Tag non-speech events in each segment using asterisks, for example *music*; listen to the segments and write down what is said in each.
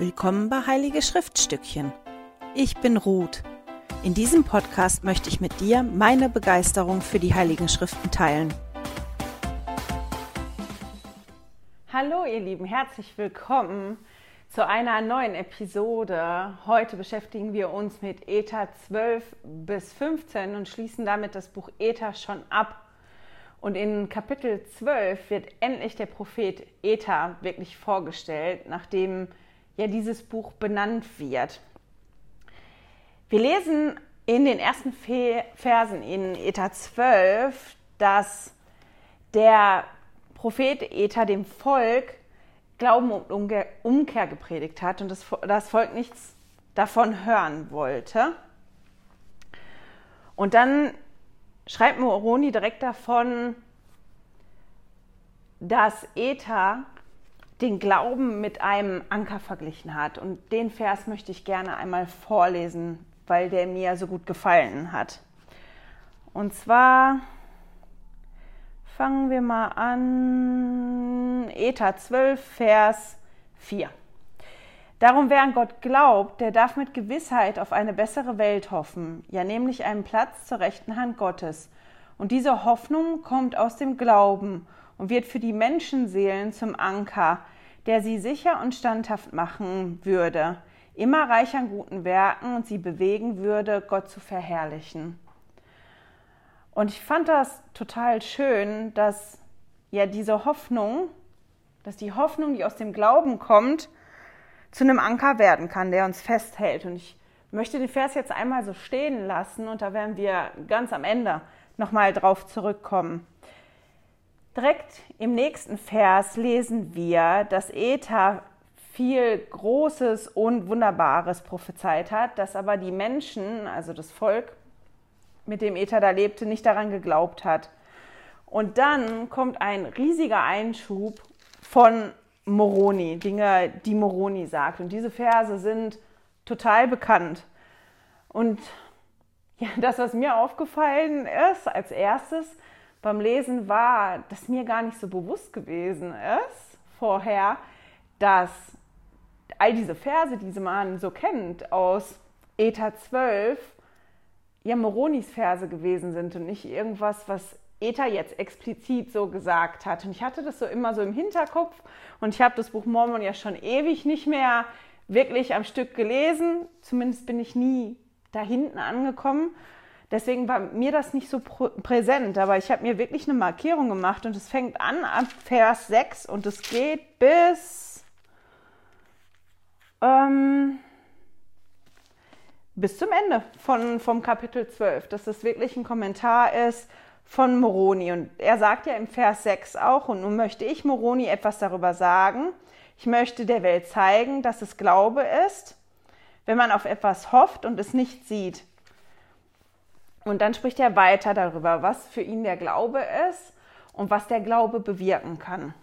Willkommen bei Heilige Schriftstückchen. Ich bin Ruth. In diesem Podcast möchte ich mit dir meine Begeisterung für die Heiligen Schriften teilen. Hallo ihr Lieben, herzlich willkommen zu einer neuen Episode. Heute beschäftigen wir uns mit Eta 12 bis 15 und schließen damit das Buch Eta schon ab. Und in Kapitel 12 wird endlich der Prophet Eta wirklich vorgestellt, nachdem ja dieses Buch benannt wird. Wir lesen in den ersten Versen in Eta 12, dass der Prophet Eta dem Volk Glauben und Umkehr gepredigt hat und das Volk nichts davon hören wollte. Und dann schreibt Moroni direkt davon, dass Eta den Glauben mit einem Anker verglichen hat. Und den Vers möchte ich gerne einmal vorlesen, weil der mir so gut gefallen hat. Und zwar fangen wir mal an, Eta 12, Vers 4. Darum, wer an Gott glaubt, der darf mit Gewissheit auf eine bessere Welt hoffen, ja nämlich einen Platz zur rechten Hand Gottes. Und diese Hoffnung kommt aus dem Glauben und wird für die Menschenseelen zum Anker, der sie sicher und standhaft machen würde, immer reich an guten Werken und sie bewegen würde, Gott zu verherrlichen. Und ich fand das total schön, dass ja diese Hoffnung, dass die Hoffnung, die aus dem Glauben kommt, zu einem Anker werden kann, der uns festhält. Und ich möchte den Vers jetzt einmal so stehen lassen und da werden wir ganz am Ende nochmal drauf zurückkommen. Direkt im nächsten Vers lesen wir, dass Eta viel Großes und Wunderbares prophezeit hat, dass aber die Menschen, also das Volk, mit dem Eta da lebte, nicht daran geglaubt hat. Und dann kommt ein riesiger Einschub von Moroni, Dinge, die Moroni sagt. Und diese Verse sind total bekannt. Und *laughs* ja, das, was mir aufgefallen ist als erstes, beim Lesen war, dass mir gar nicht so bewusst gewesen ist vorher, dass all diese Verse, die man so kennt aus Eta 12, ja Moronis Verse gewesen sind und nicht irgendwas, was Eta jetzt explizit so gesagt hat. Und ich hatte das so immer so im Hinterkopf und ich habe das Buch Mormon ja schon ewig nicht mehr wirklich am Stück gelesen. Zumindest bin ich nie da hinten angekommen. Deswegen war mir das nicht so präsent, aber ich habe mir wirklich eine Markierung gemacht und es fängt an ab Vers 6 und es geht bis, ähm, bis zum Ende von, vom Kapitel 12, dass es wirklich ein Kommentar ist von Moroni. Und er sagt ja im Vers 6 auch, und nun möchte ich Moroni etwas darüber sagen. Ich möchte der Welt zeigen, dass es Glaube ist, wenn man auf etwas hofft und es nicht sieht. Und dann spricht er weiter darüber, was für ihn der Glaube ist und was der Glaube bewirken kann.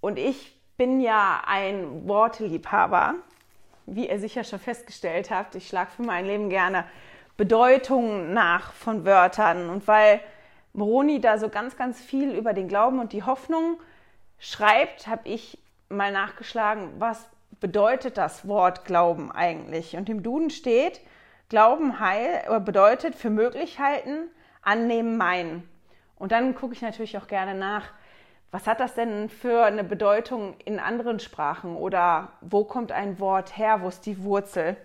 Und ich bin ja ein Worteliebhaber, wie ihr sicher schon festgestellt habt. Ich schlage für mein Leben gerne Bedeutungen nach von Wörtern. Und weil Moroni da so ganz, ganz viel über den Glauben und die Hoffnung schreibt, habe ich mal nachgeschlagen, was bedeutet das Wort Glauben eigentlich. Und im Duden steht, Glauben heil, bedeutet für möglich halten, annehmen, meinen. Und dann gucke ich natürlich auch gerne nach, was hat das denn für eine Bedeutung in anderen Sprachen oder wo kommt ein Wort her, wo ist die Wurzel?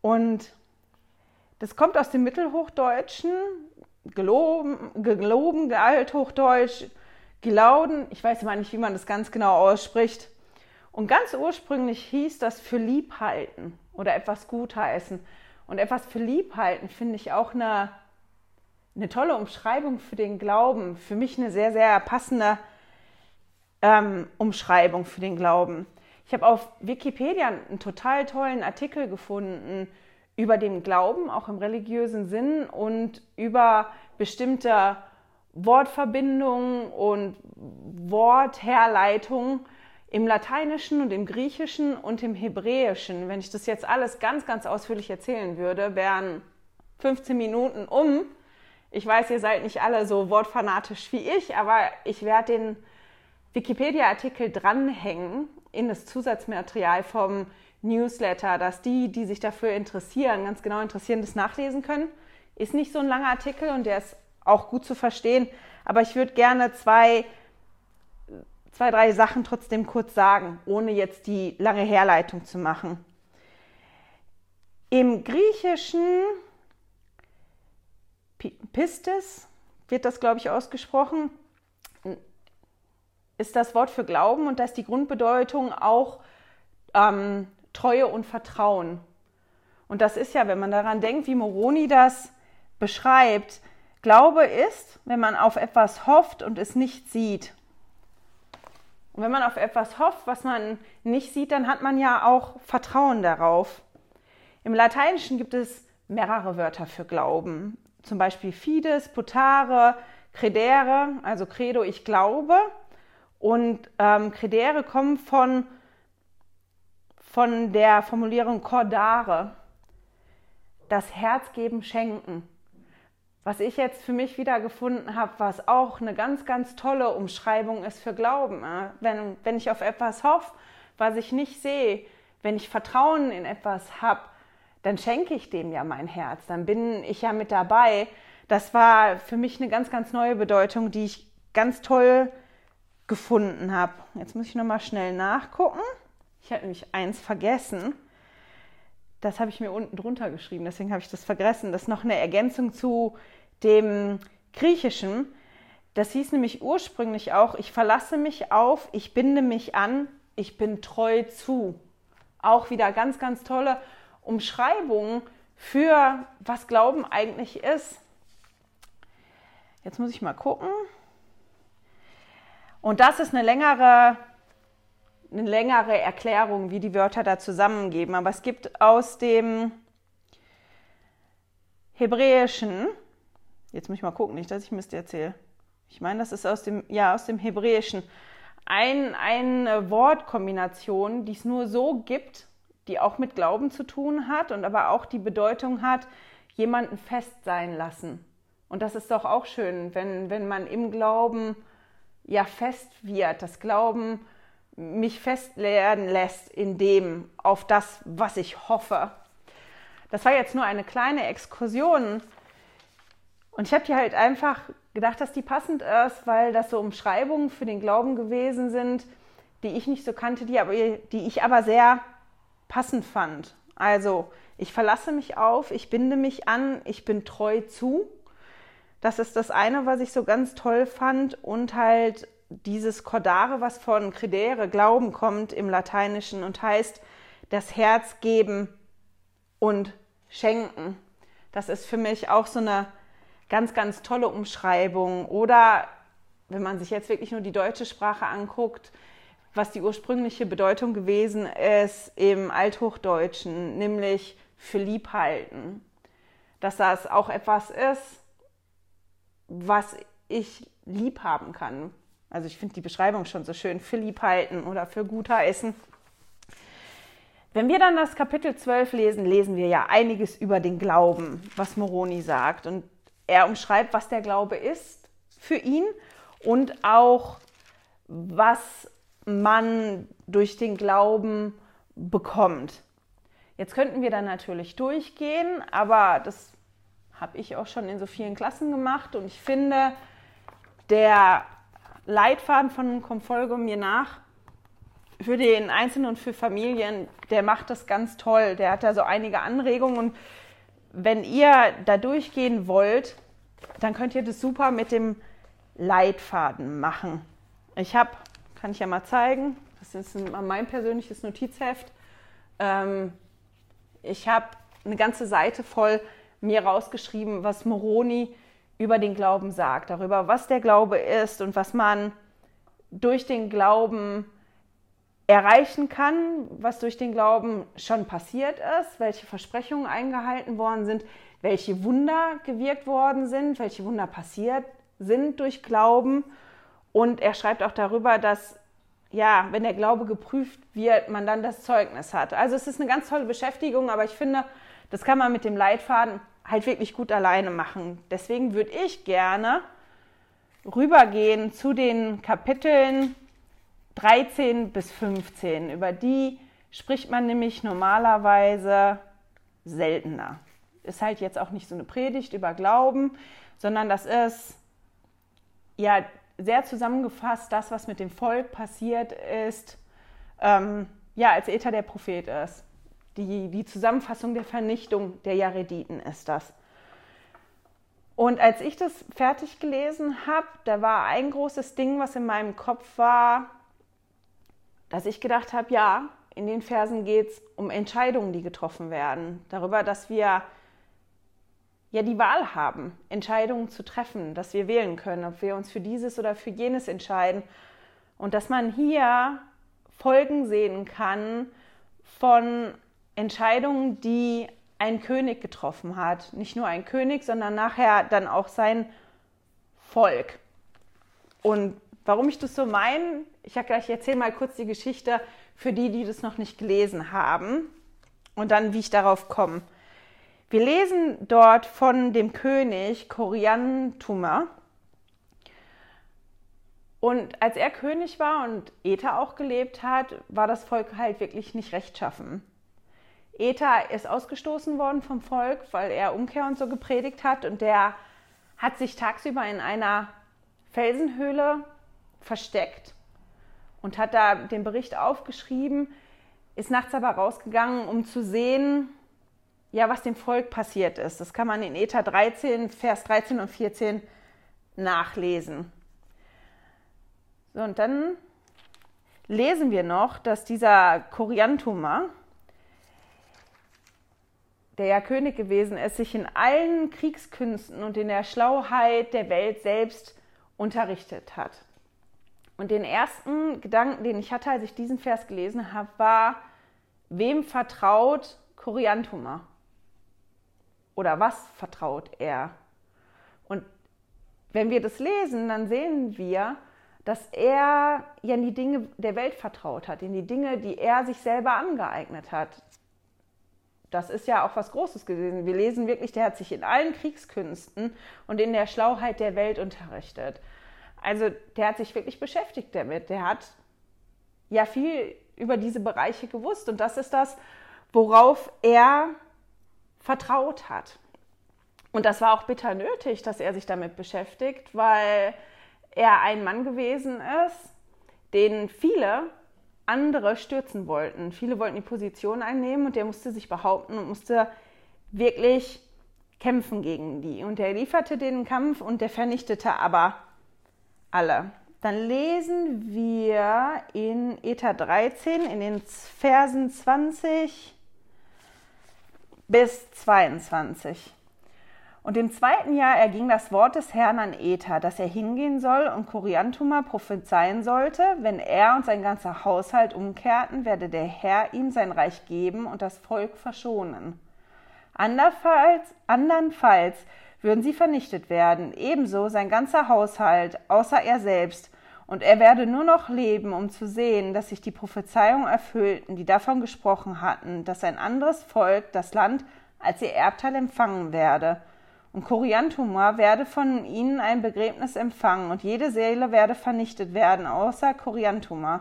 Und das kommt aus dem Mittelhochdeutschen, geloben, geloben Althochdeutsch, gelauden, ich weiß immer nicht, wie man das ganz genau ausspricht. Und ganz ursprünglich hieß das für lieb halten oder etwas gutheißen. Und etwas für lieb halten finde ich auch eine, eine tolle Umschreibung für den Glauben. Für mich eine sehr, sehr passende ähm, Umschreibung für den Glauben. Ich habe auf Wikipedia einen total tollen Artikel gefunden über den Glauben, auch im religiösen Sinn und über bestimmte Wortverbindungen und Wortherleitungen im Lateinischen und im Griechischen und im Hebräischen, wenn ich das jetzt alles ganz, ganz ausführlich erzählen würde, wären 15 Minuten um. Ich weiß, ihr seid nicht alle so wortfanatisch wie ich, aber ich werde den Wikipedia-Artikel dranhängen in das Zusatzmaterial vom Newsletter, dass die, die sich dafür interessieren, ganz genau interessieren, das nachlesen können. Ist nicht so ein langer Artikel und der ist auch gut zu verstehen, aber ich würde gerne zwei, zwei, drei Sachen trotzdem kurz sagen, ohne jetzt die lange Herleitung zu machen. Im Griechischen Pistis wird das, glaube ich, ausgesprochen, ist das Wort für Glauben und da ist die Grundbedeutung auch ähm, Treue und Vertrauen. Und das ist ja, wenn man daran denkt, wie Moroni das beschreibt, Glaube ist, wenn man auf etwas hofft und es nicht sieht. Und wenn man auf etwas hofft, was man nicht sieht, dann hat man ja auch Vertrauen darauf. Im Lateinischen gibt es mehrere Wörter für Glauben zum Beispiel Fides, Putare, Credere, also Credo, ich glaube. Und ähm, Credere kommen von, von der Formulierung Cordare, das Herz geben, schenken. Was ich jetzt für mich wieder gefunden habe, was auch eine ganz, ganz tolle Umschreibung ist für Glauben. Wenn, wenn ich auf etwas hoffe, was ich nicht sehe, wenn ich Vertrauen in etwas habe, dann schenke ich dem ja mein Herz, dann bin ich ja mit dabei. Das war für mich eine ganz, ganz neue Bedeutung, die ich ganz toll gefunden habe. Jetzt muss ich nochmal schnell nachgucken. Ich habe nämlich eins vergessen. Das habe ich mir unten drunter geschrieben, deswegen habe ich das vergessen. Das ist noch eine Ergänzung zu dem Griechischen. Das hieß nämlich ursprünglich auch, ich verlasse mich auf, ich binde mich an, ich bin treu zu. Auch wieder ganz, ganz tolle Umschreibung für was Glauben eigentlich ist. Jetzt muss ich mal gucken. Und das ist eine längere, eine längere Erklärung, wie die Wörter da zusammengeben. Aber es gibt aus dem Hebräischen, jetzt muss ich mal gucken, nicht, dass ich Mist erzähle. Ich meine, das ist aus dem, ja, aus dem Hebräischen. Ein, eine Wortkombination, die es nur so gibt die auch mit Glauben zu tun hat und aber auch die Bedeutung hat, jemanden fest sein lassen. Und das ist doch auch schön, wenn, wenn man im Glauben ja fest wird, das Glauben mich festlernen lässt in dem, auf das, was ich hoffe. Das war jetzt nur eine kleine Exkursion. Und ich habe die halt einfach gedacht, dass die passend ist, weil das so Umschreibungen für den Glauben gewesen sind, die ich nicht so kannte, die, aber, die ich aber sehr passend fand. Also, ich verlasse mich auf, ich binde mich an, ich bin treu zu. Das ist das eine, was ich so ganz toll fand. Und halt dieses Cordare, was von credere, Glauben kommt im Lateinischen und heißt das Herz geben und schenken. Das ist für mich auch so eine ganz, ganz tolle Umschreibung. Oder wenn man sich jetzt wirklich nur die deutsche Sprache anguckt, was die ursprüngliche Bedeutung gewesen ist im Althochdeutschen, nämlich für Liebhalten. Dass das auch etwas ist, was ich lieb haben kann. Also ich finde die Beschreibung schon so schön, für Liebhalten oder für gutheißen. Wenn wir dann das Kapitel 12 lesen, lesen wir ja einiges über den Glauben, was Moroni sagt. Und er umschreibt, was der Glaube ist für ihn und auch, was man durch den Glauben bekommt. Jetzt könnten wir dann natürlich durchgehen, aber das habe ich auch schon in so vielen Klassen gemacht und ich finde, der Leitfaden von Komm folge mir nach für den Einzelnen und für Familien, der macht das ganz toll. Der hat da so einige Anregungen und wenn ihr da durchgehen wollt, dann könnt ihr das super mit dem Leitfaden machen. Ich habe kann ich ja mal zeigen. Das ist mein persönliches Notizheft. Ähm, ich habe eine ganze Seite voll mir rausgeschrieben, was Moroni über den Glauben sagt, darüber, was der Glaube ist und was man durch den Glauben erreichen kann, was durch den Glauben schon passiert ist, welche Versprechungen eingehalten worden sind, welche Wunder gewirkt worden sind, welche Wunder passiert sind durch Glauben und er schreibt auch darüber, dass ja, wenn der Glaube geprüft wird, man dann das Zeugnis hat. Also es ist eine ganz tolle Beschäftigung, aber ich finde, das kann man mit dem Leitfaden halt wirklich gut alleine machen. Deswegen würde ich gerne rübergehen zu den Kapiteln 13 bis 15. Über die spricht man nämlich normalerweise seltener. Ist halt jetzt auch nicht so eine Predigt über Glauben, sondern das ist ja sehr zusammengefasst das, was mit dem Volk passiert ist, ähm, ja, als Ether der Prophet ist. Die, die Zusammenfassung der Vernichtung der Jarediten ist das. Und als ich das fertig gelesen habe, da war ein großes Ding, was in meinem Kopf war, dass ich gedacht habe, ja, in den Versen geht es um Entscheidungen, die getroffen werden. Darüber, dass wir ja die Wahl haben, Entscheidungen zu treffen, dass wir wählen können, ob wir uns für dieses oder für jenes entscheiden. Und dass man hier Folgen sehen kann von Entscheidungen, die ein König getroffen hat. Nicht nur ein König, sondern nachher dann auch sein Volk. Und warum ich das so meine, ich, ich erzähle mal kurz die Geschichte für die, die das noch nicht gelesen haben und dann, wie ich darauf komme. Wir lesen dort von dem König Koriantuma. Und als er König war und Eta auch gelebt hat, war das Volk halt wirklich nicht rechtschaffen. Eta ist ausgestoßen worden vom Volk, weil er Umkehr und so gepredigt hat und der hat sich tagsüber in einer Felsenhöhle versteckt und hat da den Bericht aufgeschrieben, ist nachts aber rausgegangen, um zu sehen, ja, was dem Volk passiert ist. Das kann man in Eta 13, Vers 13 und 14 nachlesen. So, und dann lesen wir noch, dass dieser Koriantuma, der ja König gewesen ist, sich in allen Kriegskünsten und in der Schlauheit der Welt selbst unterrichtet hat. Und den ersten Gedanken, den ich hatte, als ich diesen Vers gelesen habe, war, wem vertraut Koriantuma? Oder was vertraut er? Und wenn wir das lesen, dann sehen wir, dass er ja in die Dinge der Welt vertraut hat, in die Dinge, die er sich selber angeeignet hat das ist ja auch was Großes gewesen. Wir lesen wirklich, der hat sich in allen Kriegskünsten und in der Schlauheit der Welt unterrichtet. Also der hat sich wirklich beschäftigt damit. Der hat ja viel über diese Bereiche gewusst und das ist das, worauf er vertraut hat. Und das war auch bitter nötig, dass er sich damit beschäftigt, weil er ein Mann gewesen ist, den viele andere stürzen wollten. Viele wollten die Position einnehmen und der musste sich behaupten und musste wirklich kämpfen gegen die. Und er lieferte den Kampf und der vernichtete aber alle. Dann lesen wir in Eta 13 in den Versen 20 bis 22. Und im zweiten Jahr erging das Wort des Herrn an Ether, dass er hingehen soll und Koriantuma prophezeien sollte, wenn er und sein ganzer Haushalt umkehrten, werde der Herr ihm sein Reich geben und das Volk verschonen. Andernfalls, andernfalls würden sie vernichtet werden, ebenso sein ganzer Haushalt, außer er selbst, und er werde nur noch leben, um zu sehen, dass sich die Prophezeiungen erfüllten, die davon gesprochen hatten, dass ein anderes Volk das Land als ihr Erbteil empfangen werde und Koriantumor werde von ihnen ein Begräbnis empfangen, und jede Seele werde vernichtet werden, außer Koriantumor.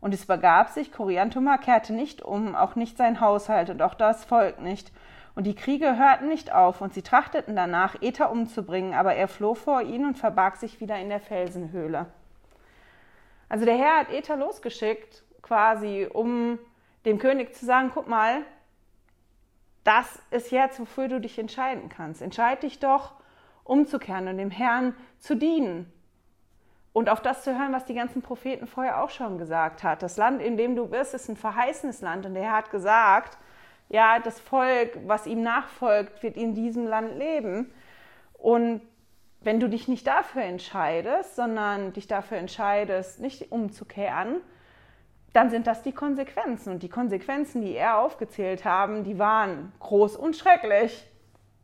Und es begab sich, Koriantumor kehrte nicht um, auch nicht sein Haushalt und auch das Volk nicht. Und die Kriege hörten nicht auf, und sie trachteten danach, Ether umzubringen, aber er floh vor ihnen und verbarg sich wieder in der Felsenhöhle. Also der Herr hat Ether losgeschickt, quasi, um dem König zu sagen, guck mal, das ist jetzt, wofür du dich entscheiden kannst. Entscheid dich doch, umzukehren und dem Herrn zu dienen. Und auf das zu hören, was die ganzen Propheten vorher auch schon gesagt hat. Das Land, in dem du bist, ist ein verheißenes Land. Und der Herr hat gesagt, ja, das Volk, was ihm nachfolgt, wird in diesem Land leben. Und wenn du dich nicht dafür entscheidest, sondern dich dafür entscheidest, nicht umzukehren, dann sind das die Konsequenzen. Und die Konsequenzen, die er aufgezählt haben, die waren groß und schrecklich.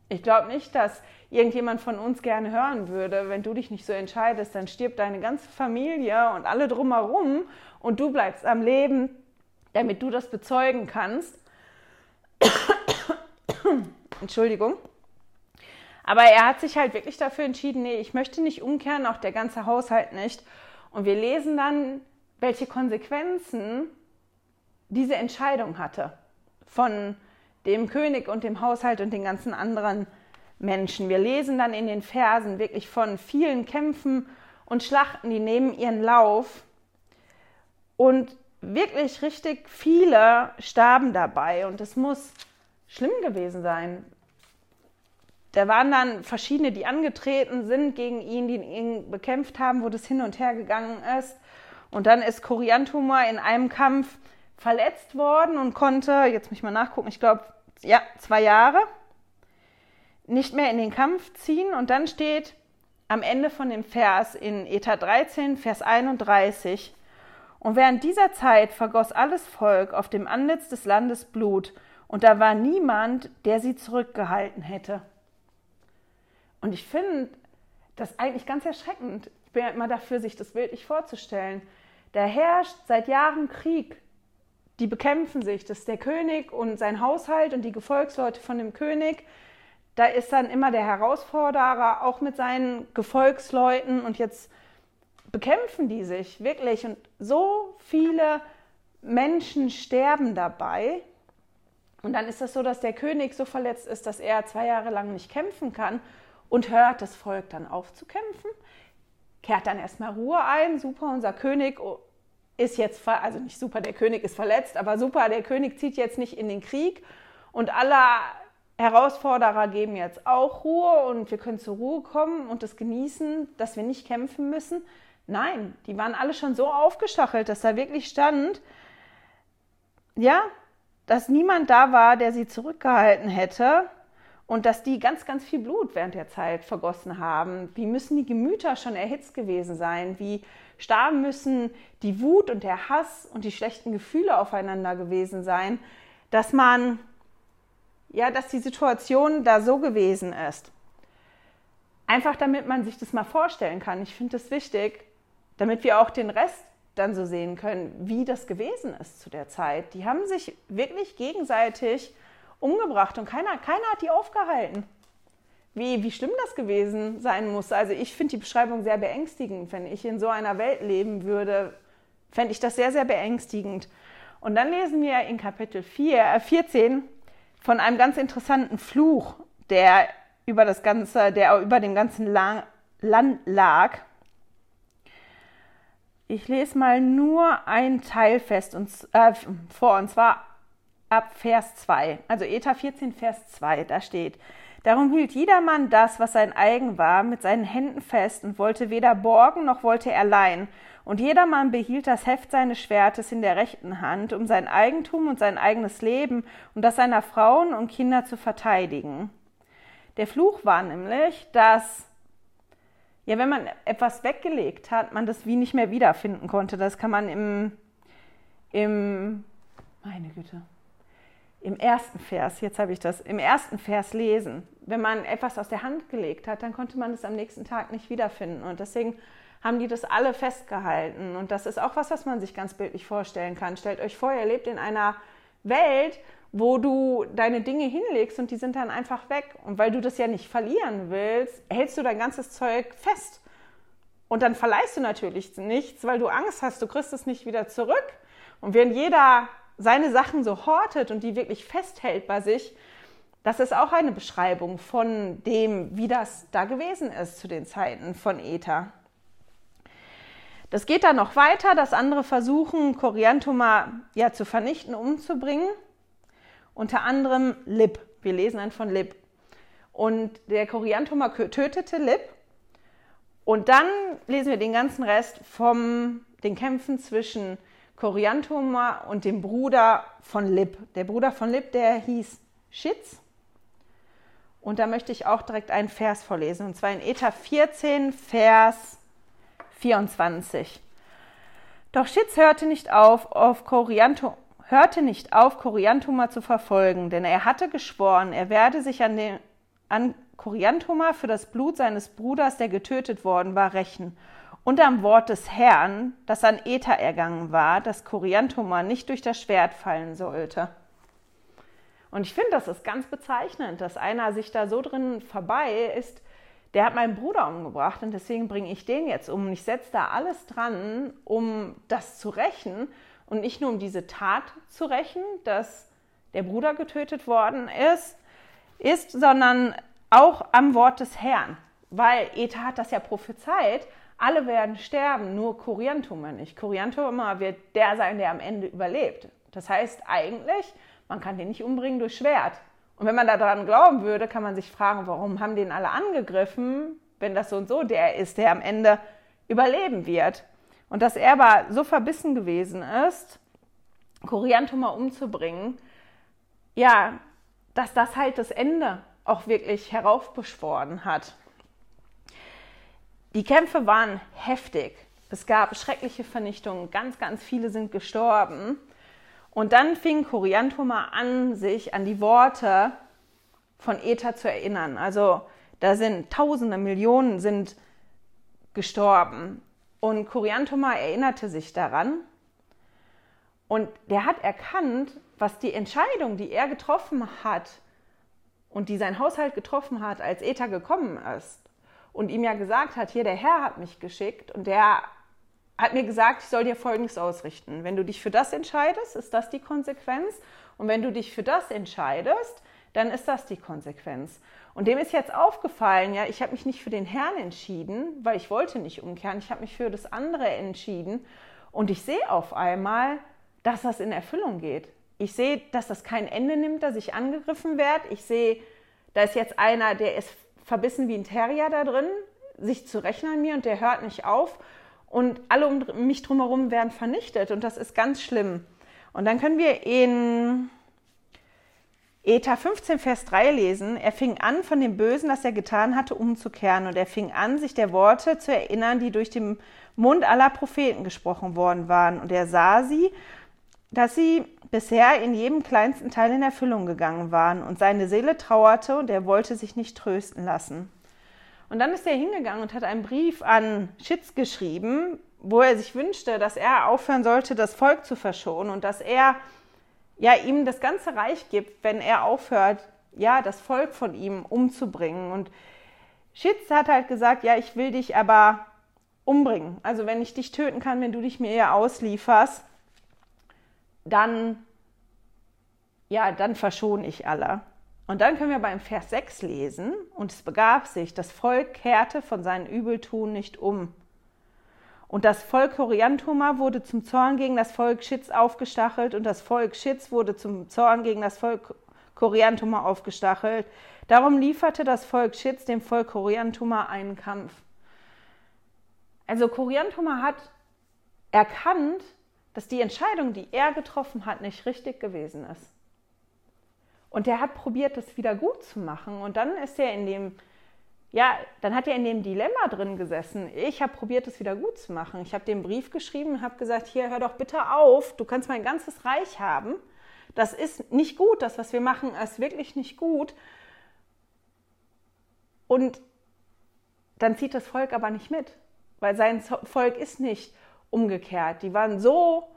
Ich glaube nicht, dass irgendjemand von uns gerne hören würde, wenn du dich nicht so entscheidest, dann stirbt deine ganze Familie und alle drumherum und du bleibst am Leben, damit du das bezeugen kannst. *coughs* Entschuldigung. Aber er hat sich halt wirklich dafür entschieden, nee, ich möchte nicht umkehren, auch der ganze Haushalt nicht. Und wir lesen dann welche Konsequenzen diese Entscheidung hatte von dem König und dem Haushalt und den ganzen anderen Menschen. Wir lesen dann in den Versen wirklich von vielen Kämpfen und Schlachten, die nehmen ihren Lauf und wirklich richtig viele starben dabei und es muss schlimm gewesen sein. Da waren dann verschiedene, die angetreten sind gegen ihn, die ihn bekämpft haben, wo das hin und her gegangen ist. Und dann ist Koriantumor in einem Kampf verletzt worden und konnte, jetzt muss ich mal nachgucken, ich glaube, ja, zwei Jahre nicht mehr in den Kampf ziehen. Und dann steht am Ende von dem Vers in Eta 13, Vers 31, und während dieser Zeit vergoss alles Volk auf dem Antlitz des Landes Blut, und da war niemand, der sie zurückgehalten hätte. Und ich finde das eigentlich ganz erschreckend. Ich bin ja immer dafür, sich das bildlich vorzustellen. Da herrscht seit Jahren Krieg. Die bekämpfen sich. Das ist der König und sein Haushalt und die Gefolgsleute von dem König. Da ist dann immer der Herausforderer auch mit seinen Gefolgsleuten und jetzt bekämpfen die sich wirklich und so viele Menschen sterben dabei. Und dann ist das so, dass der König so verletzt ist, dass er zwei Jahre lang nicht kämpfen kann und hört das Volk dann auf zu kämpfen, kehrt dann erstmal Ruhe ein. Super, unser König ist jetzt, also nicht super, der König ist verletzt, aber super, der König zieht jetzt nicht in den Krieg und alle Herausforderer geben jetzt auch Ruhe und wir können zur Ruhe kommen und das genießen, dass wir nicht kämpfen müssen. Nein, die waren alle schon so aufgestachelt, dass da wirklich stand, ja, dass niemand da war, der sie zurückgehalten hätte und dass die ganz, ganz viel Blut während der Zeit vergossen haben. Wie müssen die Gemüter schon erhitzt gewesen sein? Wie stark müssen die Wut und der Hass und die schlechten Gefühle aufeinander gewesen sein, dass man, ja, dass die Situation da so gewesen ist. Einfach damit man sich das mal vorstellen kann. Ich finde es wichtig, damit wir auch den Rest dann so sehen können, wie das gewesen ist zu der Zeit. Die haben sich wirklich gegenseitig umgebracht und keiner, keiner hat die aufgehalten. Wie, wie schlimm das gewesen sein muss. Also ich finde die Beschreibung sehr beängstigend. Wenn ich in so einer Welt leben würde, fände ich das sehr, sehr beängstigend. Und dann lesen wir in Kapitel 4, äh 14 von einem ganz interessanten Fluch, der über das ganze, der über dem ganzen Land lag. Ich lese mal nur ein Teil fest und, äh, vor, und zwar ab Vers 2. Also Eta 14, Vers 2, da steht, Darum hielt jedermann das, was sein eigen war, mit seinen Händen fest und wollte weder borgen noch wollte er leihen. Und jedermann behielt das Heft seines Schwertes in der rechten Hand, um sein Eigentum und sein eigenes Leben und das seiner Frauen und Kinder zu verteidigen. Der Fluch war nämlich, dass ja, wenn man etwas weggelegt hat, man das wie nicht mehr wiederfinden konnte. Das kann man im, im meine Güte, im ersten Vers, jetzt habe ich das, im ersten Vers lesen. Wenn man etwas aus der Hand gelegt hat, dann konnte man es am nächsten Tag nicht wiederfinden. Und deswegen haben die das alle festgehalten. Und das ist auch was, was man sich ganz bildlich vorstellen kann. Stellt euch vor, ihr lebt in einer Welt, wo du deine Dinge hinlegst und die sind dann einfach weg. Und weil du das ja nicht verlieren willst, hältst du dein ganzes Zeug fest. Und dann verleihst du natürlich nichts, weil du Angst hast, du kriegst es nicht wieder zurück. Und wenn jeder seine Sachen so hortet und die wirklich festhält bei sich, das ist auch eine Beschreibung von dem, wie das da gewesen ist zu den Zeiten von Ether. Das geht dann noch weiter, dass andere versuchen, Korianthuma ja zu vernichten, umzubringen unter anderem Lib. Wir lesen dann von Lib. Und der Korianthuma tötete Lib. Und dann lesen wir den ganzen Rest von den Kämpfen zwischen Korianthuma und dem Bruder von Lib. Der Bruder von Lib, der hieß Schitz. Und da möchte ich auch direkt einen Vers vorlesen, und zwar in Eta 14, Vers 24. Doch Schitz hörte nicht auf, auf Korianthuma hörte nicht auf, Korianthuma zu verfolgen, denn er hatte geschworen, er werde sich an, den, an Korianthuma für das Blut seines Bruders, der getötet worden war, rächen. Und am Wort des Herrn, das an Ether ergangen war, dass Korianthuma nicht durch das Schwert fallen sollte. Und ich finde, das ist ganz bezeichnend, dass einer sich da so drin vorbei ist, der hat meinen Bruder umgebracht und deswegen bringe ich den jetzt um. Und ich setze da alles dran, um das zu rächen und nicht nur um diese Tat zu rächen, dass der Bruder getötet worden ist, ist, sondern auch am Wort des Herrn. Weil Eta hat das ja prophezeit, alle werden sterben, nur Koriantummer nicht. Koriantummer wird der sein, der am Ende überlebt. Das heißt eigentlich, man kann den nicht umbringen durch Schwert. Und wenn man daran glauben würde, kann man sich fragen, warum haben den alle angegriffen, wenn das so und so der ist, der am Ende überleben wird. Und dass er aber so verbissen gewesen ist, Koriantummer umzubringen, ja, dass das halt das Ende auch wirklich heraufbeschworen hat. Die Kämpfe waren heftig. Es gab schreckliche Vernichtungen. Ganz, ganz viele sind gestorben. Und dann fing Koriantummer an, sich an die Worte von Ether zu erinnern. Also da sind Tausende, Millionen sind gestorben. Und Koriantummer erinnerte sich daran. Und der hat erkannt, was die Entscheidung, die er getroffen hat und die sein Haushalt getroffen hat, als Ether gekommen ist und ihm ja gesagt hat, hier der Herr hat mich geschickt und der hat mir gesagt, ich soll dir Folgendes ausrichten. Wenn du dich für das entscheidest, ist das die Konsequenz. Und wenn du dich für das entscheidest, dann ist das die Konsequenz. Und dem ist jetzt aufgefallen, ja, ich habe mich nicht für den Herrn entschieden, weil ich wollte nicht umkehren. Ich habe mich für das andere entschieden. Und ich sehe auf einmal, dass das in Erfüllung geht. Ich sehe, dass das kein Ende nimmt, dass ich angegriffen werde. Ich sehe, da ist jetzt einer, der ist verbissen wie ein Terrier da drin, sich zu rechnen an mir und der hört nicht auf und alle um mich drumherum werden vernichtet und das ist ganz schlimm. Und dann können wir in Eta 15, Vers 3 lesen, er fing an, von dem Bösen, das er getan hatte, umzukehren und er fing an, sich der Worte zu erinnern, die durch den Mund aller Propheten gesprochen worden waren. Und er sah sie, dass sie bisher in jedem kleinsten Teil in Erfüllung gegangen waren. Und seine Seele trauerte und er wollte sich nicht trösten lassen. Und dann ist er hingegangen und hat einen Brief an Schitz geschrieben, wo er sich wünschte, dass er aufhören sollte, das Volk zu verschonen und dass er ja ihm das ganze Reich gibt, wenn er aufhört, ja, das Volk von ihm umzubringen. Und Schitz hat halt gesagt, ja, ich will dich aber umbringen. Also wenn ich dich töten kann, wenn du dich mir ja auslieferst, dann ja, dann verschone ich alle. Und dann können wir beim Vers 6 lesen, und es begab sich, das Volk kehrte von seinen Übeltun nicht um. Und das Volk Koriantuma wurde zum Zorn gegen das Volk Schitz aufgestachelt, und das Volk Schitz wurde zum Zorn gegen das Volk Koriantuma aufgestachelt. Darum lieferte das Volk Schitz dem Volk Koriantuma einen Kampf. Also Koriantuma hat erkannt, dass die Entscheidung, die er getroffen hat, nicht richtig gewesen ist. Und der hat probiert, das wieder gut zu machen. Und dann ist er in dem, ja, dann hat er in dem Dilemma drin gesessen. Ich habe probiert, das wieder gut zu machen. Ich habe den Brief geschrieben und habe gesagt, hier, hör doch bitte auf, du kannst mein ganzes Reich haben. Das ist nicht gut, das, was wir machen, ist wirklich nicht gut. Und dann zieht das Volk aber nicht mit, weil sein Volk ist nicht umgekehrt. Die waren so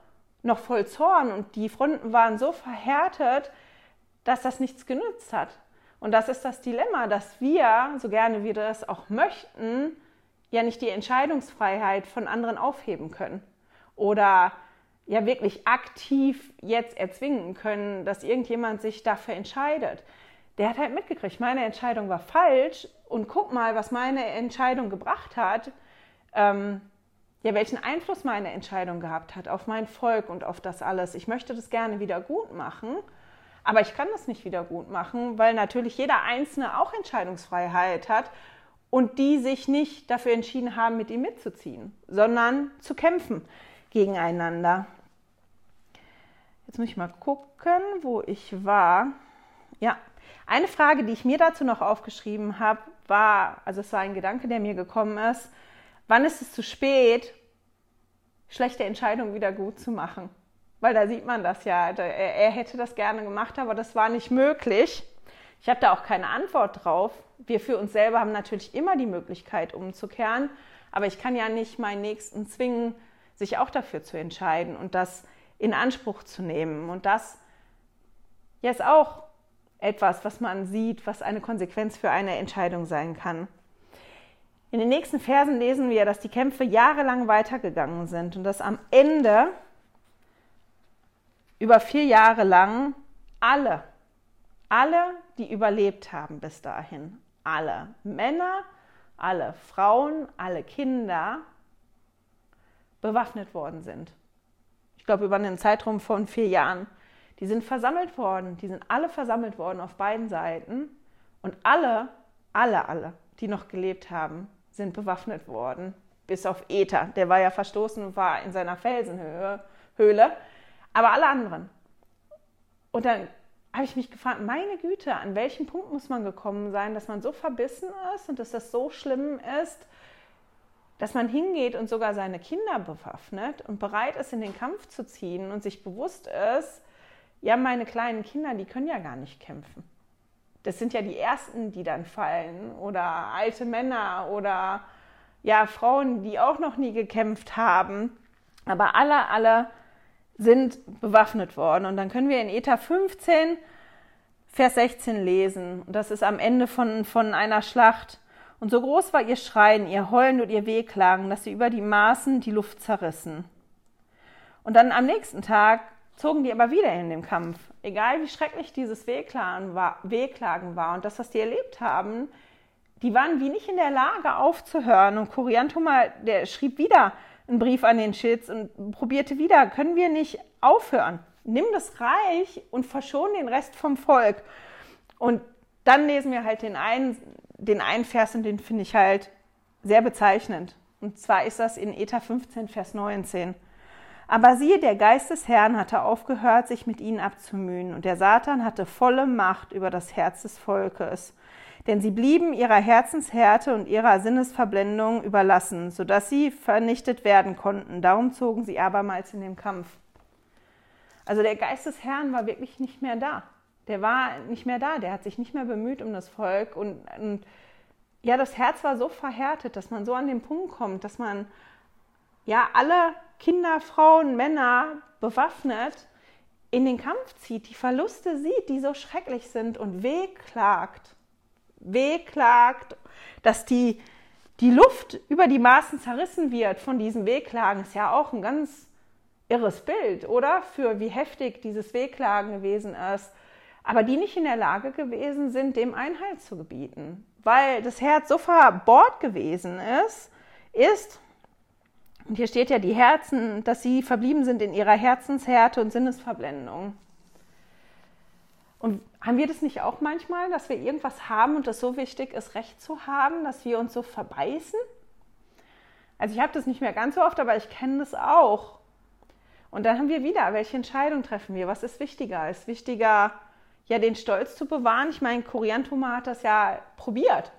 noch voll Zorn und die Fronten waren so verhärtet, dass das nichts genützt hat. Und das ist das Dilemma, dass wir, so gerne wir das auch möchten, ja nicht die Entscheidungsfreiheit von anderen aufheben können. Oder ja wirklich aktiv jetzt erzwingen können, dass irgendjemand sich dafür entscheidet. Der hat halt mitgekriegt, meine Entscheidung war falsch und guck mal, was meine Entscheidung gebracht hat, ähm, ja, welchen Einfluss meine Entscheidung gehabt hat auf mein Volk und auf das alles. Ich möchte das gerne wieder gut machen aber ich kann das nicht wieder gut machen, weil natürlich jeder Einzelne auch Entscheidungsfreiheit hat und die sich nicht dafür entschieden haben, mit ihm mitzuziehen, sondern zu kämpfen gegeneinander. Jetzt muss ich mal gucken, wo ich war. Ja, eine Frage, die ich mir dazu noch aufgeschrieben habe, war, also es war ein Gedanke, der mir gekommen ist, wann ist es zu spät, schlechte Entscheidungen wieder gut zu machen? Weil da sieht man das ja. Er hätte das gerne gemacht, aber das war nicht möglich. Ich habe da auch keine Antwort drauf. Wir für uns selber haben natürlich immer die Möglichkeit, umzukehren. Aber ich kann ja nicht meinen Nächsten zwingen, sich auch dafür zu entscheiden und das in Anspruch zu nehmen. Und das ist auch etwas, was man sieht, was eine Konsequenz für eine Entscheidung sein kann. In den nächsten Versen lesen wir, dass die Kämpfe jahrelang weitergegangen sind und dass am Ende über vier Jahre lang alle, alle, die überlebt haben bis dahin, alle Männer, alle Frauen, alle Kinder bewaffnet worden sind. Ich glaube, über einen Zeitraum von vier Jahren. Die sind versammelt worden, die sind alle versammelt worden auf beiden Seiten und alle, alle, alle, die noch gelebt haben, sind bewaffnet worden, bis auf Ether. Der war ja verstoßen und war in seiner Felsenhöhle. Aber alle anderen. Und dann habe ich mich gefragt, meine Güte, an welchem Punkt muss man gekommen sein, dass man so verbissen ist und dass das so schlimm ist, dass man hingeht und sogar seine Kinder bewaffnet und bereit ist, in den Kampf zu ziehen und sich bewusst ist, ja, meine kleinen Kinder, die können ja gar nicht kämpfen das sind ja die ersten, die dann fallen oder alte Männer oder ja, Frauen, die auch noch nie gekämpft haben. Aber alle, alle sind bewaffnet worden. Und dann können wir in Eta 15, Vers 16 lesen. Und das ist am Ende von, von einer Schlacht. Und so groß war ihr Schreien, ihr Heulen und ihr Wehklagen, dass sie über die Maßen die Luft zerrissen. Und dann am nächsten Tag zogen die aber wieder in den Kampf. Egal wie schrecklich dieses Wehklagen war, Wehklagen war und das, was die erlebt haben, die waren wie nicht in der Lage aufzuhören. Und Koriantoma, der schrieb wieder einen Brief an den Schitz und probierte wieder, können wir nicht aufhören? Nimm das Reich und verschon den Rest vom Volk. Und dann lesen wir halt den einen, den einen Vers und den finde ich halt sehr bezeichnend. Und zwar ist das in Eta 15, Vers 19. Aber siehe, der Geist des Herrn hatte aufgehört, sich mit ihnen abzumühen, und der Satan hatte volle Macht über das Herz des Volkes. Denn sie blieben ihrer Herzenshärte und ihrer Sinnesverblendung überlassen, so dass sie vernichtet werden konnten. Darum zogen sie abermals in den Kampf. Also der Geist des Herrn war wirklich nicht mehr da. Der war nicht mehr da, der hat sich nicht mehr bemüht um das Volk. Und, und ja, das Herz war so verhärtet, dass man so an den Punkt kommt, dass man ja alle Kinder, Frauen, Männer bewaffnet in den Kampf zieht, die Verluste sieht, die so schrecklich sind und wehklagt, wehklagt, dass die, die Luft über die Maßen zerrissen wird von diesen Wehklagen, ist ja auch ein ganz irres Bild, oder? Für wie heftig dieses Wehklagen gewesen ist. Aber die nicht in der Lage gewesen sind, dem Einhalt zu gebieten, weil das Herz so verbohrt gewesen ist, ist, und hier steht ja die Herzen, dass sie verblieben sind in ihrer Herzenshärte und Sinnesverblendung. Und haben wir das nicht auch manchmal, dass wir irgendwas haben und das so wichtig ist, Recht zu haben, dass wir uns so verbeißen? Also ich habe das nicht mehr ganz so oft, aber ich kenne das auch. Und dann haben wir wieder, welche Entscheidung treffen wir? Was ist wichtiger? Ist wichtiger, ja, den Stolz zu bewahren? Ich meine, Koriantoma hat das ja probiert.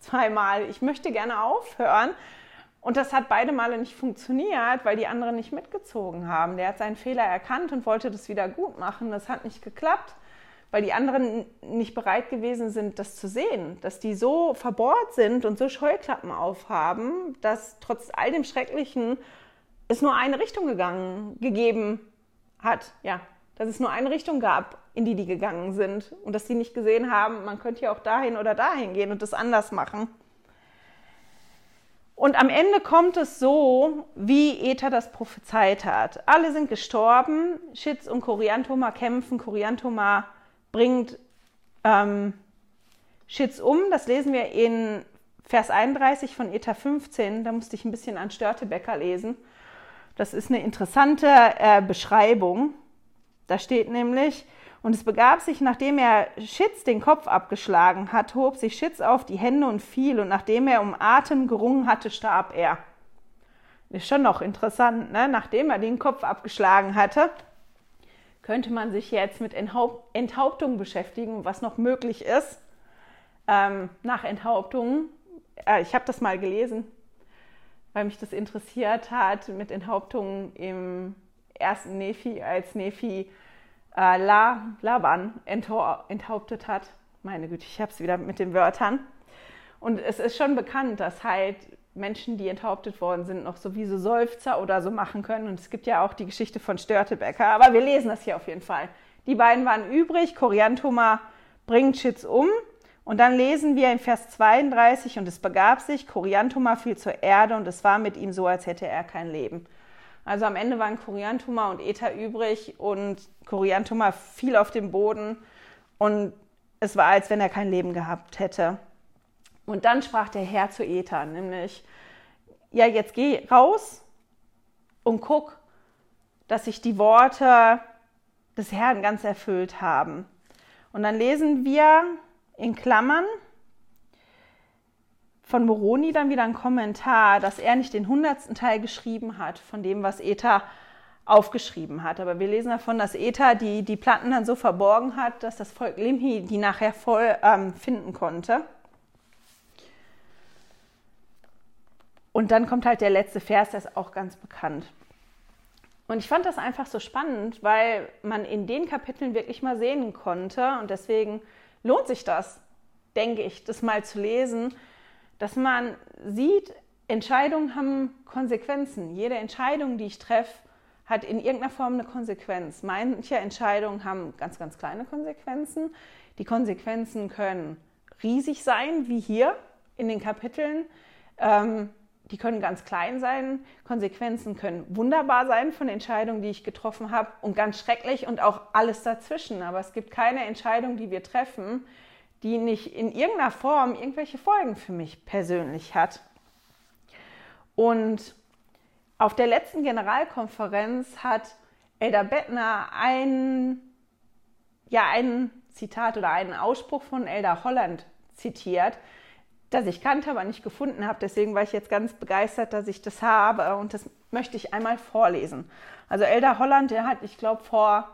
Zweimal. Ich möchte gerne aufhören. Und das hat beide Male nicht funktioniert, weil die anderen nicht mitgezogen haben. Der hat seinen Fehler erkannt und wollte das wieder gut machen. Das hat nicht geklappt, weil die anderen nicht bereit gewesen sind, das zu sehen. Dass die so verbohrt sind und so Scheuklappen aufhaben, dass trotz all dem Schrecklichen es nur eine Richtung gegangen, gegeben hat. Ja, dass es nur eine Richtung gab, in die die gegangen sind. Und dass die nicht gesehen haben, man könnte ja auch dahin oder dahin gehen und das anders machen. Und am Ende kommt es so, wie Ether das prophezeit hat. Alle sind gestorben, Schitz und Korianthoma kämpfen, Korianthoma bringt ähm, Schitz um. Das lesen wir in Vers 31 von Ether 15. Da musste ich ein bisschen an Störtebecker lesen. Das ist eine interessante äh, Beschreibung. Da steht nämlich, und es begab sich, nachdem er Schitz den Kopf abgeschlagen hat, hob sich Schitz auf die Hände und fiel, und nachdem er um Atem gerungen hatte, starb er. Ist schon noch interessant, ne? Nachdem er den Kopf abgeschlagen hatte, könnte man sich jetzt mit Enthauptung beschäftigen, was noch möglich ist. Ähm, nach Enthauptung, äh, ich habe das mal gelesen, weil mich das interessiert hat, mit Enthauptung im ersten Nephi, als Nephi äh, La, Laban enthauptet hat. Meine Güte, ich habe es wieder mit den Wörtern. Und es ist schon bekannt, dass halt Menschen, die enthauptet worden sind, noch sowieso Seufzer oder so machen können. Und es gibt ja auch die Geschichte von Störtebecker. Aber wir lesen das hier auf jeden Fall. Die beiden waren übrig. Korianthoma bringt Schitz um Und dann lesen wir in Vers 32, und es begab sich, Koriantummer fiel zur Erde und es war mit ihm so, als hätte er kein Leben. Also am Ende waren Koriantummer und Ether übrig und Koriantummer fiel auf den Boden und es war, als wenn er kein Leben gehabt hätte. Und dann sprach der Herr zu Ether, nämlich, ja, jetzt geh raus und guck, dass sich die Worte des Herrn ganz erfüllt haben. Und dann lesen wir in Klammern von Moroni dann wieder ein Kommentar, dass er nicht den hundertsten Teil geschrieben hat von dem, was Eta aufgeschrieben hat. Aber wir lesen davon, dass Eta die, die Platten dann so verborgen hat, dass das Volk Limhi die nachher voll ähm, finden konnte. Und dann kommt halt der letzte Vers, der ist auch ganz bekannt. Und ich fand das einfach so spannend, weil man in den Kapiteln wirklich mal sehen konnte und deswegen lohnt sich das, denke ich, das mal zu lesen, dass man sieht, Entscheidungen haben Konsequenzen. Jede Entscheidung, die ich treffe, hat in irgendeiner Form eine Konsequenz. Manche Entscheidungen haben ganz, ganz kleine Konsequenzen. Die Konsequenzen können riesig sein, wie hier in den Kapiteln. Ähm, die können ganz klein sein. Konsequenzen können wunderbar sein von Entscheidungen, die ich getroffen habe und ganz schrecklich und auch alles dazwischen. Aber es gibt keine Entscheidung, die wir treffen, die nicht in irgendeiner Form irgendwelche Folgen für mich persönlich hat. Und auf der letzten Generalkonferenz hat Elder Bettner ein, ja, ein Zitat oder einen Ausspruch von Elder Holland zitiert, das ich kannte, aber nicht gefunden habe. Deswegen war ich jetzt ganz begeistert, dass ich das habe und das möchte ich einmal vorlesen. Also Elder Holland, der hat, ich glaube, vor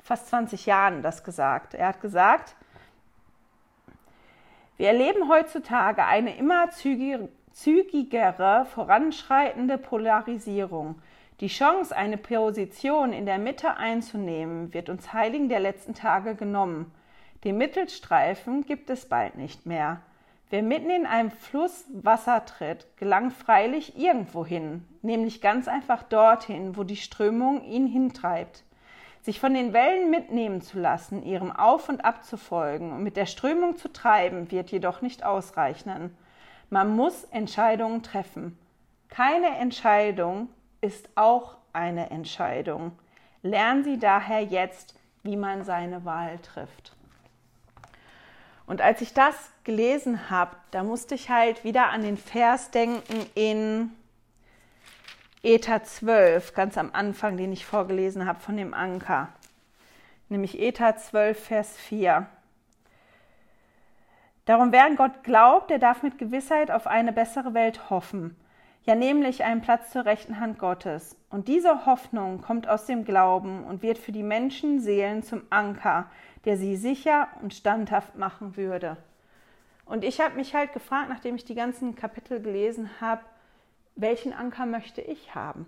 fast 20 Jahren das gesagt. Er hat gesagt, wir erleben heutzutage eine immer zügigere, voranschreitende Polarisierung. Die Chance, eine Position in der Mitte einzunehmen, wird uns Heiligen der letzten Tage genommen. Den Mittelstreifen gibt es bald nicht mehr. Wer mitten in einem Fluss Wasser tritt, gelangt freilich irgendwo hin, nämlich ganz einfach dorthin, wo die Strömung ihn hintreibt. Sich von den Wellen mitnehmen zu lassen, ihrem Auf und Ab zu folgen und mit der Strömung zu treiben, wird jedoch nicht ausreichen. Man muss Entscheidungen treffen. Keine Entscheidung ist auch eine Entscheidung. Lernen Sie daher jetzt, wie man seine Wahl trifft. Und als ich das gelesen habe, da musste ich halt wieder an den Vers denken in Eta 12, ganz am Anfang, den ich vorgelesen habe von dem Anker. Nämlich Eta 12, Vers 4. Darum, wer an Gott glaubt, der darf mit Gewissheit auf eine bessere Welt hoffen, ja nämlich einen Platz zur rechten Hand Gottes. Und diese Hoffnung kommt aus dem Glauben und wird für die Menschenseelen zum Anker, der sie sicher und standhaft machen würde. Und ich habe mich halt gefragt, nachdem ich die ganzen Kapitel gelesen habe, welchen Anker möchte ich haben?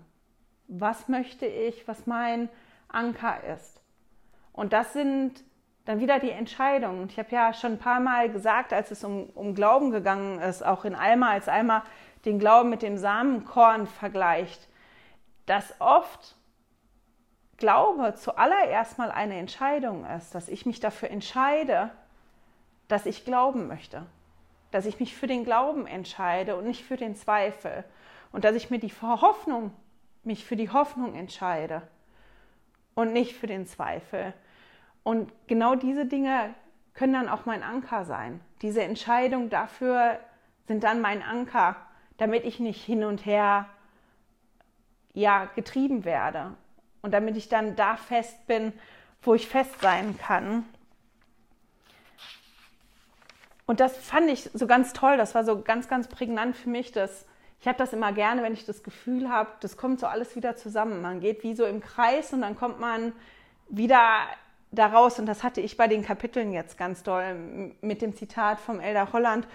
Was möchte ich, was mein Anker ist? Und das sind dann wieder die Entscheidungen. Ich habe ja schon ein paar Mal gesagt, als es um, um Glauben gegangen ist, auch in Alma, als Alma den Glauben mit dem Samenkorn vergleicht, dass oft Glaube zuallererst mal eine Entscheidung ist, dass ich mich dafür entscheide, dass ich glauben möchte, dass ich mich für den Glauben entscheide und nicht für den Zweifel und dass ich mir die Hoffnung, mich für die Hoffnung entscheide und nicht für den Zweifel. Und genau diese Dinge können dann auch mein Anker sein. Diese Entscheidung dafür sind dann mein Anker, damit ich nicht hin und her ja, getrieben werde und damit ich dann da fest bin, wo ich fest sein kann. Und das fand ich so ganz toll, das war so ganz, ganz prägnant für mich, dass ich habe das immer gerne, wenn ich das Gefühl habe, das kommt so alles wieder zusammen. Man geht wie so im Kreis und dann kommt man wieder daraus. Und das hatte ich bei den Kapiteln jetzt ganz doll mit dem Zitat vom Elder Holland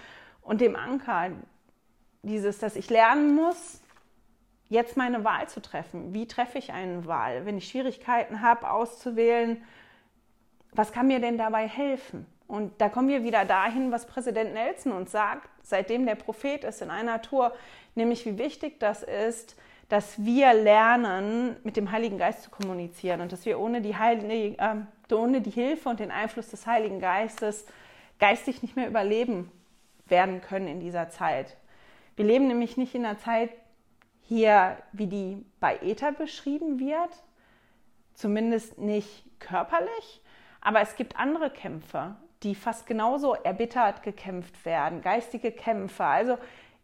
und dem Anker. Dieses, dass ich lernen muss, jetzt meine Wahl zu treffen. Wie treffe ich eine Wahl? Wenn ich Schwierigkeiten habe, auszuwählen, was kann mir denn dabei helfen? Und da kommen wir wieder dahin, was Präsident Nelson uns sagt, seitdem der Prophet ist in einer Tour, nämlich wie wichtig das ist, dass wir lernen, mit dem Heiligen Geist zu kommunizieren und dass wir ohne die, Heilige, äh, ohne die Hilfe und den Einfluss des Heiligen Geistes geistig nicht mehr überleben werden können in dieser Zeit. Wir leben nämlich nicht in einer Zeit hier, wie die bei Ether beschrieben wird, zumindest nicht körperlich, aber es gibt andere Kämpfe, die fast genauso erbittert gekämpft werden, geistige Kämpfe. Also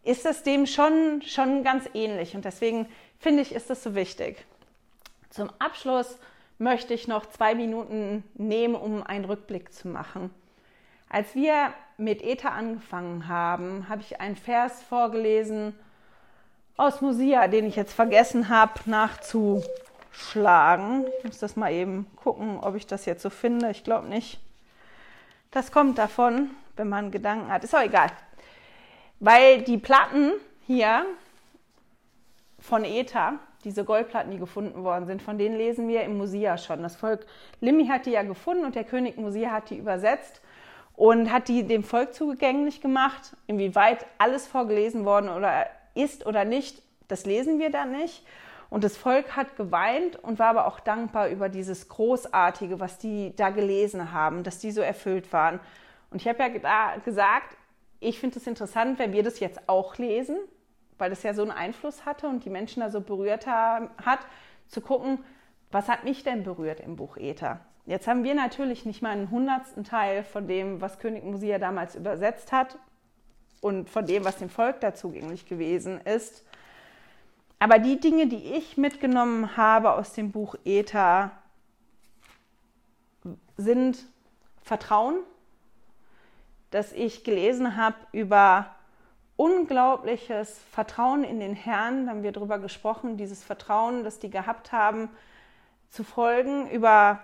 ist es dem schon, schon ganz ähnlich und deswegen finde ich, ist es so wichtig. Zum Abschluss möchte ich noch zwei Minuten nehmen, um einen Rückblick zu machen. Als wir mit Ether angefangen haben, habe ich einen Vers vorgelesen aus Musia, den ich jetzt vergessen habe nachzuschlagen. Ich muss das mal eben gucken, ob ich das jetzt so finde. Ich glaube nicht. Das kommt davon, wenn man Gedanken hat. Ist auch egal. Weil die Platten hier von Ether, diese Goldplatten, die gefunden worden sind, von denen lesen wir im Musia schon. Das Volk Limmi hat die ja gefunden und der König Musia hat die übersetzt und hat die dem Volk zugänglich gemacht. Inwieweit alles vorgelesen worden oder ist oder nicht, das lesen wir da nicht. Und das Volk hat geweint und war aber auch dankbar über dieses Großartige, was die da gelesen haben, dass die so erfüllt waren. Und ich habe ja gesagt, ich finde es interessant, wenn wir das jetzt auch lesen, weil das ja so einen Einfluss hatte und die Menschen da so berührt hat, zu gucken, was hat mich denn berührt im Buch Ether? Jetzt haben wir natürlich nicht mal einen hundertsten Teil von dem, was König Musia damals übersetzt hat und von dem, was dem Volk da zugänglich gewesen ist. Aber die Dinge, die ich mitgenommen habe aus dem Buch Ether, sind Vertrauen, dass ich gelesen habe über unglaubliches Vertrauen in den Herrn, da haben wir darüber gesprochen, dieses Vertrauen, das die gehabt haben, zu folgen, über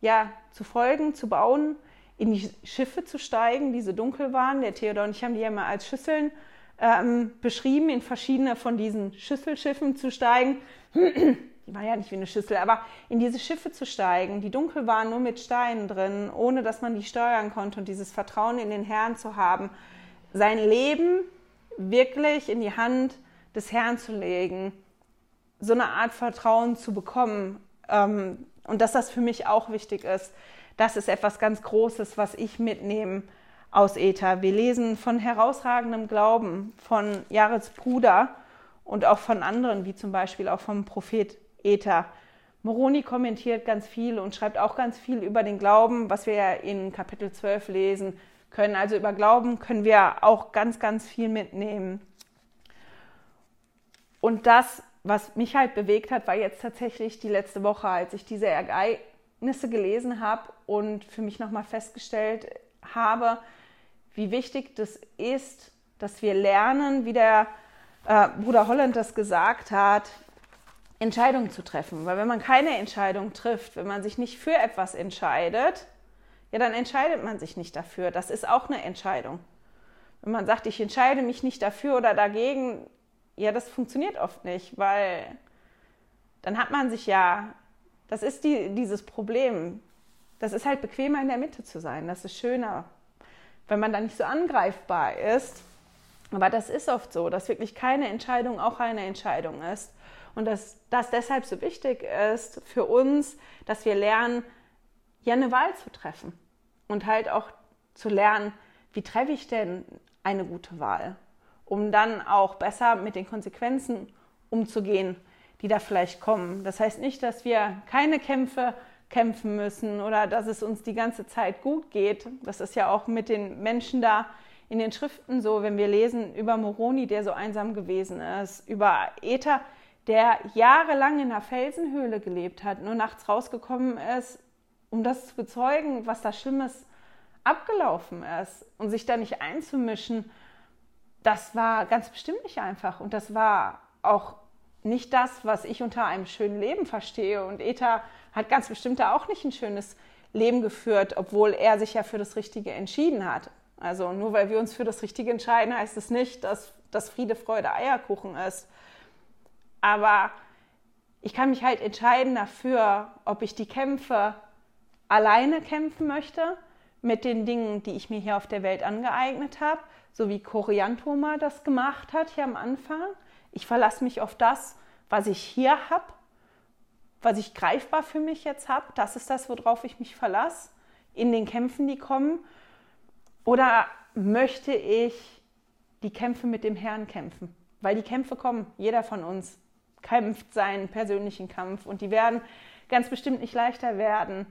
ja, zu folgen, zu bauen, in die Schiffe zu steigen, die so dunkel waren. Der Theodor und ich haben die ja mal als Schüsseln ähm, beschrieben, in verschiedene von diesen Schüsselschiffen zu steigen. die war ja nicht wie eine Schüssel, aber in diese Schiffe zu steigen, die dunkel waren, nur mit Steinen drin, ohne dass man die steuern konnte und dieses Vertrauen in den Herrn zu haben, sein Leben wirklich in die Hand des Herrn zu legen, so eine Art Vertrauen zu bekommen ähm, und dass das für mich auch wichtig ist. Das ist etwas ganz Großes, was ich mitnehme aus Ether. Wir lesen von herausragendem Glauben von Jarets Bruder und auch von anderen, wie zum Beispiel auch vom Prophet Ether. Moroni kommentiert ganz viel und schreibt auch ganz viel über den Glauben, was wir ja in Kapitel 12 lesen können. Also über Glauben können wir auch ganz, ganz viel mitnehmen. Und das, was mich halt bewegt hat, war jetzt tatsächlich die letzte Woche, als ich diese Ereignisse gelesen habe und für mich nochmal festgestellt habe, wie wichtig das ist, dass wir lernen, wie der äh, Bruder Holland das gesagt hat, Entscheidungen zu treffen. Weil wenn man keine Entscheidung trifft, wenn man sich nicht für etwas entscheidet, ja, dann entscheidet man sich nicht dafür. Das ist auch eine Entscheidung. Wenn man sagt, ich entscheide mich nicht dafür oder dagegen, ja, das funktioniert oft nicht, weil dann hat man sich ja, das ist die, dieses Problem. Das ist halt bequemer in der Mitte zu sein. Das ist schöner, wenn man da nicht so angreifbar ist. Aber das ist oft so, dass wirklich keine Entscheidung auch eine Entscheidung ist. Und dass das deshalb so wichtig ist für uns, dass wir lernen, ja eine Wahl zu treffen. Und halt auch zu lernen, wie treffe ich denn eine gute Wahl, um dann auch besser mit den Konsequenzen umzugehen, die da vielleicht kommen. Das heißt nicht, dass wir keine Kämpfe kämpfen müssen oder dass es uns die ganze Zeit gut geht. Das ist ja auch mit den Menschen da in den Schriften so, wenn wir lesen über Moroni, der so einsam gewesen ist, über Ether, der jahrelang in einer Felsenhöhle gelebt hat, nur nachts rausgekommen ist, um das zu bezeugen, was da Schlimmes abgelaufen ist und sich da nicht einzumischen, das war ganz bestimmt nicht einfach und das war auch nicht das, was ich unter einem schönen Leben verstehe. Und Eta hat ganz bestimmt da auch nicht ein schönes Leben geführt, obwohl er sich ja für das Richtige entschieden hat. Also nur weil wir uns für das Richtige entscheiden, heißt es nicht, dass das Friede, Freude, Eierkuchen ist. Aber ich kann mich halt entscheiden dafür, ob ich die Kämpfe alleine kämpfen möchte mit den Dingen, die ich mir hier auf der Welt angeeignet habe, so wie Koriantoma das gemacht hat hier am Anfang. Ich verlasse mich auf das, was ich hier habe was ich greifbar für mich jetzt habe, das ist das, worauf ich mich verlasse in den Kämpfen, die kommen. Oder möchte ich die Kämpfe mit dem Herrn kämpfen? Weil die Kämpfe kommen, jeder von uns kämpft seinen persönlichen Kampf und die werden ganz bestimmt nicht leichter werden.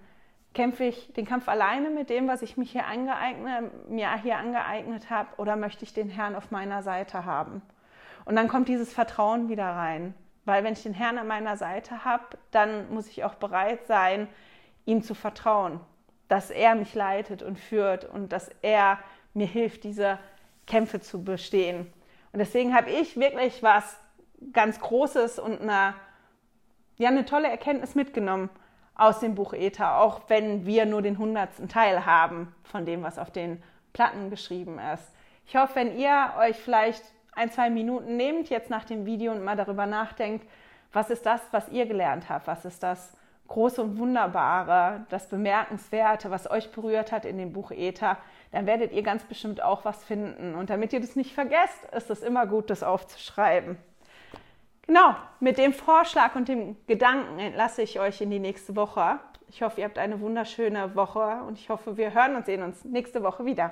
Kämpfe ich den Kampf alleine mit dem, was ich mich hier angeeignet, mir hier angeeignet habe, oder möchte ich den Herrn auf meiner Seite haben? Und dann kommt dieses Vertrauen wieder rein. Weil wenn ich den Herrn an meiner Seite habe, dann muss ich auch bereit sein, ihm zu vertrauen, dass er mich leitet und führt und dass er mir hilft, diese Kämpfe zu bestehen. Und deswegen habe ich wirklich was ganz Großes und eine, ja, eine tolle Erkenntnis mitgenommen aus dem Buch Ether, auch wenn wir nur den hundertsten Teil haben von dem, was auf den Platten geschrieben ist. Ich hoffe, wenn ihr euch vielleicht ein, zwei Minuten nehmt jetzt nach dem Video und mal darüber nachdenkt, was ist das, was ihr gelernt habt, was ist das Große und Wunderbare, das Bemerkenswerte, was euch berührt hat in dem Buch Ether, dann werdet ihr ganz bestimmt auch was finden. Und damit ihr das nicht vergesst, ist es immer gut, das aufzuschreiben. Genau, mit dem Vorschlag und dem Gedanken entlasse ich euch in die nächste Woche. Ich hoffe, ihr habt eine wunderschöne Woche und ich hoffe, wir hören und sehen uns nächste Woche wieder.